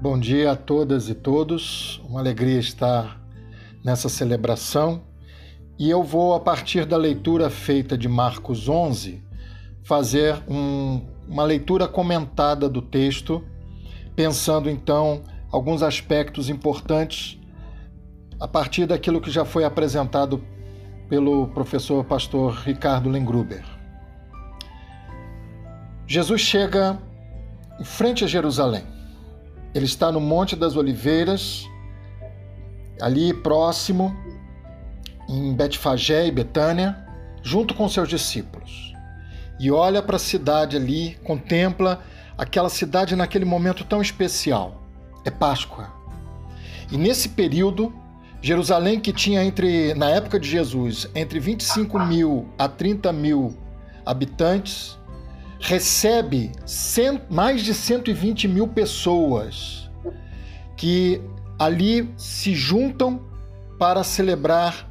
Bom dia a todas e todos. Uma alegria estar nessa celebração. E eu vou, a partir da leitura feita de Marcos 11, fazer um, uma leitura comentada do texto, pensando então alguns aspectos importantes a partir daquilo que já foi apresentado pelo professor pastor Ricardo Lengruber. Jesus chega em frente a Jerusalém ele está no Monte das Oliveiras, ali próximo, em Betfagé e Betânia, junto com seus discípulos. E olha para a cidade ali, contempla aquela cidade naquele momento tão especial. É Páscoa. E nesse período, Jerusalém, que tinha entre, na época de Jesus, entre 25 mil a 30 mil habitantes, recebe cent, mais de 120 mil pessoas que ali se juntam para celebrar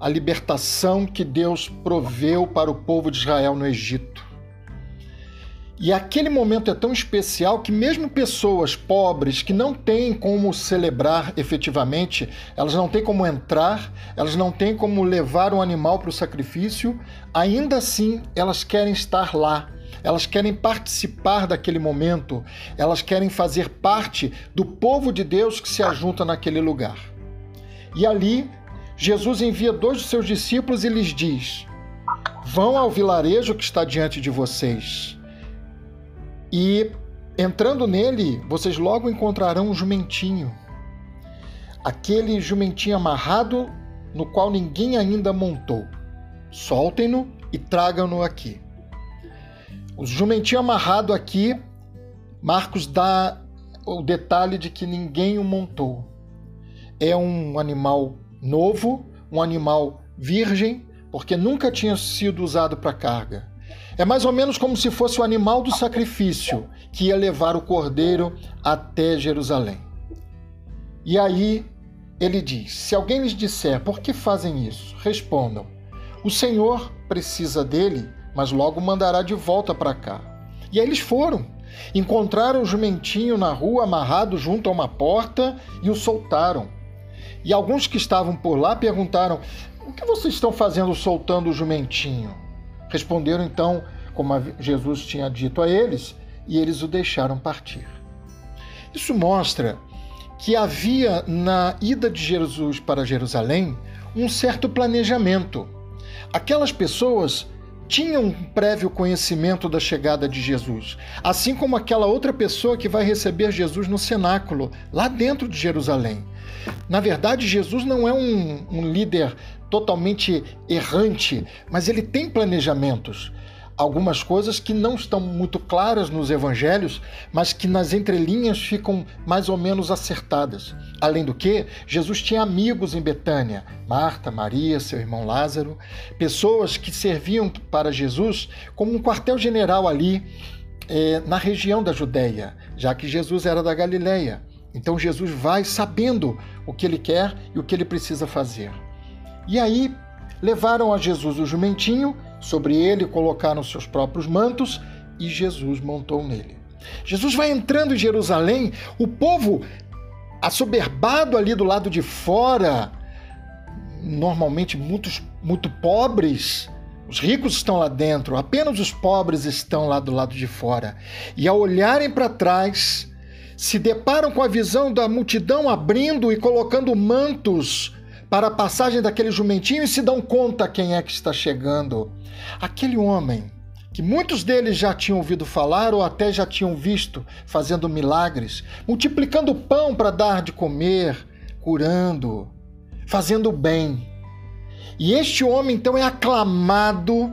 a libertação que Deus proveu para o povo de Israel no Egito. E aquele momento é tão especial que, mesmo pessoas pobres que não têm como celebrar efetivamente, elas não têm como entrar, elas não têm como levar um animal para o sacrifício, ainda assim elas querem estar lá elas querem participar daquele momento, elas querem fazer parte do povo de Deus que se ajunta naquele lugar. E ali, Jesus envia dois de seus discípulos e lhes diz: Vão ao vilarejo que está diante de vocês. E entrando nele, vocês logo encontrarão um jumentinho. Aquele jumentinho amarrado no qual ninguém ainda montou. Soltem-no e tragam-no aqui. O jumentinho amarrado aqui, Marcos dá o detalhe de que ninguém o montou. É um animal novo, um animal virgem, porque nunca tinha sido usado para carga. É mais ou menos como se fosse o animal do sacrifício que ia levar o cordeiro até Jerusalém. E aí ele diz: Se alguém lhes disser por que fazem isso, respondam: O Senhor precisa dele mas logo mandará de volta para cá. E aí eles foram. Encontraram o jumentinho na rua amarrado junto a uma porta e o soltaram. E alguns que estavam por lá perguntaram: O que vocês estão fazendo soltando o jumentinho? Responderam então, como Jesus tinha dito a eles, e eles o deixaram partir. Isso mostra que havia na ida de Jesus para Jerusalém um certo planejamento. Aquelas pessoas tinha um prévio conhecimento da chegada de Jesus, assim como aquela outra pessoa que vai receber Jesus no cenáculo, lá dentro de Jerusalém. Na verdade, Jesus não é um, um líder totalmente errante, mas ele tem planejamentos algumas coisas que não estão muito claras nos evangelhos, mas que nas entrelinhas ficam mais ou menos acertadas. Além do que, Jesus tinha amigos em Betânia, Marta, Maria, seu irmão Lázaro, pessoas que serviam para Jesus como um quartel-general ali eh, na região da Judéia, já que Jesus era da Galileia. Então Jesus vai sabendo o que ele quer e o que ele precisa fazer. E aí levaram a Jesus o jumentinho Sobre ele colocaram seus próprios mantos e Jesus montou nele. Jesus vai entrando em Jerusalém, o povo assoberbado ali do lado de fora, normalmente muitos, muito pobres, os ricos estão lá dentro, apenas os pobres estão lá do lado de fora. E ao olharem para trás, se deparam com a visão da multidão abrindo e colocando mantos para a passagem daquele jumentinho e se dão conta quem é que está chegando. Aquele homem que muitos deles já tinham ouvido falar ou até já tinham visto fazendo milagres, multiplicando pão para dar de comer, curando, fazendo bem. E este homem então é aclamado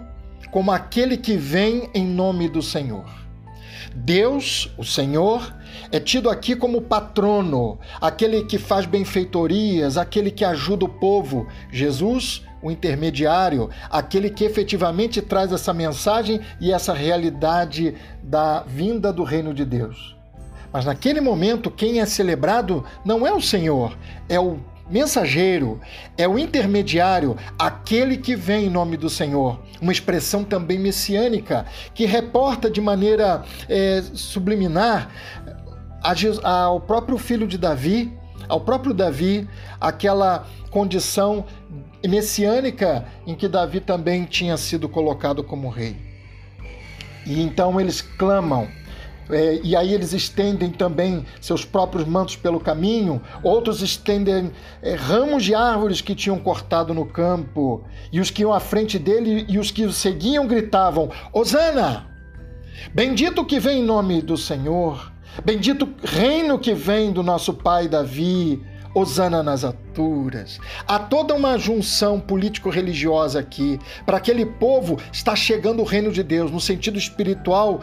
como aquele que vem em nome do Senhor. Deus, o Senhor, é tido aqui como patrono, aquele que faz benfeitorias, aquele que ajuda o povo. Jesus, o intermediário, aquele que efetivamente traz essa mensagem e essa realidade da vinda do reino de Deus. Mas naquele momento, quem é celebrado não é o Senhor, é o Mensageiro é o intermediário, aquele que vem em nome do Senhor. Uma expressão também messiânica que reporta de maneira é, subliminar ao próprio filho de Davi, ao próprio Davi, aquela condição messiânica em que Davi também tinha sido colocado como rei. E então eles clamam é, e aí eles estendem também seus próprios mantos pelo caminho, outros estendem é, ramos de árvores que tinham cortado no campo, e os que iam à frente dele e os que o seguiam gritavam: Hosana! Bendito que vem em nome do Senhor, bendito reino que vem do nosso pai Davi, Hosana nas Há toda uma junção político-religiosa aqui. Para aquele povo está chegando o reino de Deus, no sentido espiritual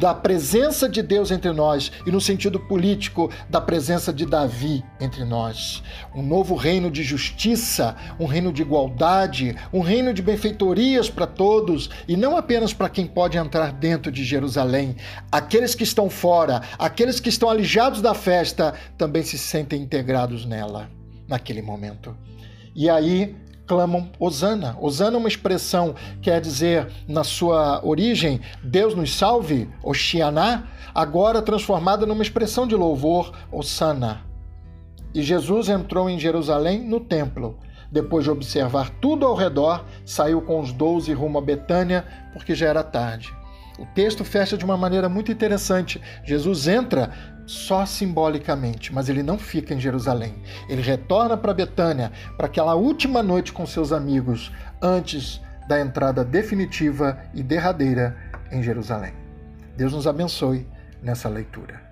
da presença de Deus entre nós e no sentido político da presença de Davi entre nós. Um novo reino de justiça, um reino de igualdade, um reino de benfeitorias para todos e não apenas para quem pode entrar dentro de Jerusalém. Aqueles que estão fora, aqueles que estão alijados da festa, também se sentem integrados nela naquele momento. E aí clamam Osana. Osana é uma expressão quer dizer, na sua origem, Deus nos salve, Oxianá, agora transformada numa expressão de louvor, Osana. E Jesus entrou em Jerusalém no templo. Depois de observar tudo ao redor, saiu com os doze rumo a Betânia, porque já era tarde. O texto fecha de uma maneira muito interessante. Jesus entra só simbolicamente, mas ele não fica em Jerusalém. Ele retorna para Betânia para aquela última noite com seus amigos antes da entrada definitiva e derradeira em Jerusalém. Deus nos abençoe nessa leitura.